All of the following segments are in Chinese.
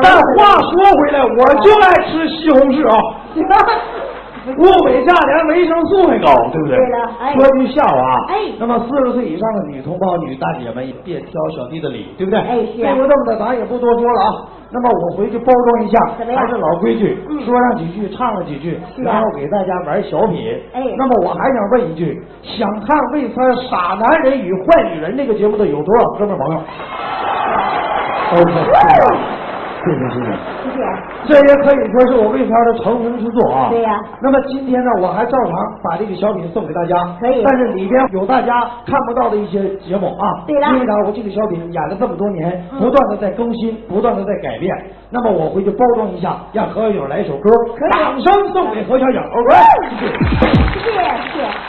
但话说回来，我就爱吃西红柿啊。物美价廉，维生素还高，对不对？对了哎说句笑话，哎那么四十岁以上的女同胞、女大姐们也别挑小弟的理，对不对？哎是啊这么的，咱也不多说了啊。那么我回去包装一下，还是老规矩，嗯说上几句，唱了几句，啊然后给大家玩小品。哎那么我还想问一句，想看魏三《傻男人与坏女人》这个节目的有多少哥们朋友？OK，谢谢谢谢。谢谢。这也可以说是我魏三的成名之作啊。对呀那么今天呢，我还照常把这个小品送给大家。可以但是里边有大家看不到的一些节目啊。对了因为呢？我这个小品演了这么多年，嗯不断的在更新，不断的在改变。那么我回去包装一下，让何小友来一首歌，掌声送给何小友。OK。谢谢谢谢。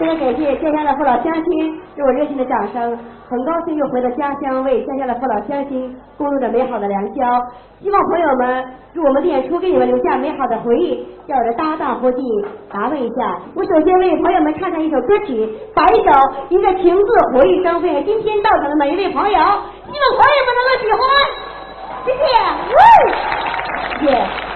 非常感谢家乡的父老乡亲对我热情的掌声，很高兴又回到家乡，为家乡的父老乡亲共度着美好的良宵。希望朋友们祝我们的演出给你们留下美好的回忆。叫我的搭档伙计答问一下，我首先为朋友们唱上一首歌曲，把一首一个情字回忆张飞。今天到场的每一位朋友，希望朋友们能够喜欢，谢谢，谢谢。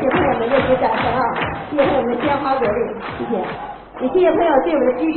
谢谢朋友们热情掌声啊！谢谢我们的鲜花革命，谢谢，也谢谢朋友对我们的支持。